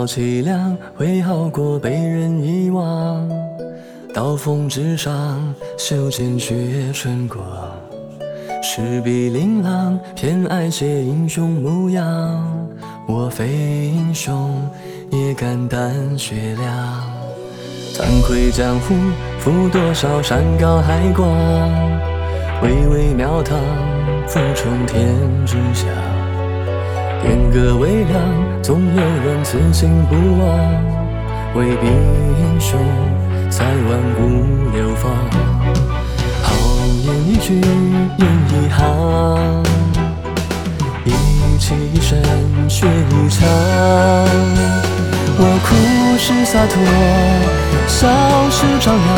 道凄凉会好过被人遗忘。刀锋之上，袖间血春光。石壁琳琅，偏爱写英雄模样。我非英雄，也敢担血量。惭愧江湖，负多少山高海广。巍巍庙堂，俯冲天之下。天歌微凉，总有人此心不忘。为必英雄。在万古流芳，豪言一句言一行，一气一身血一场。我哭是洒脱，笑是张扬，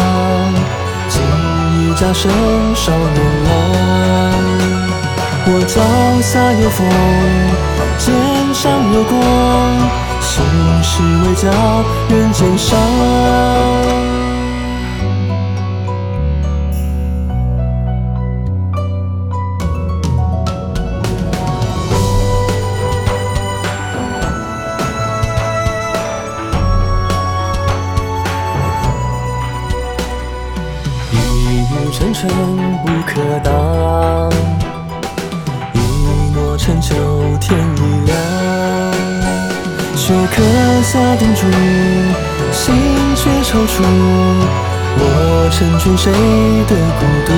锦衣加身少年郎。我脚下有风，肩上有光，心事未交人间伤。沉沉不可挡，天已亮。却刻下叮嘱，心却踌躇。我成全谁的孤独？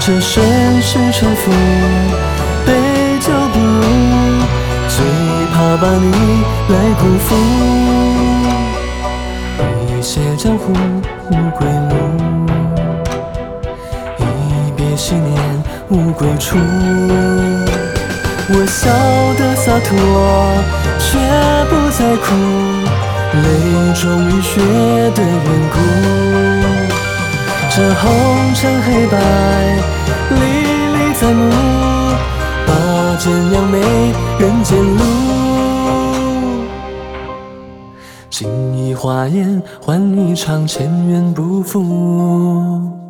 这身世沉浮，杯酒不入，最怕把你来辜负。一泻江湖无归路。一别昔年无归处，我笑得洒脱，却不再哭，泪中浴血的缘故。这红尘黑白，历历在目，拔剑扬眉，人间路。锦衣华颜，换一场前缘不负。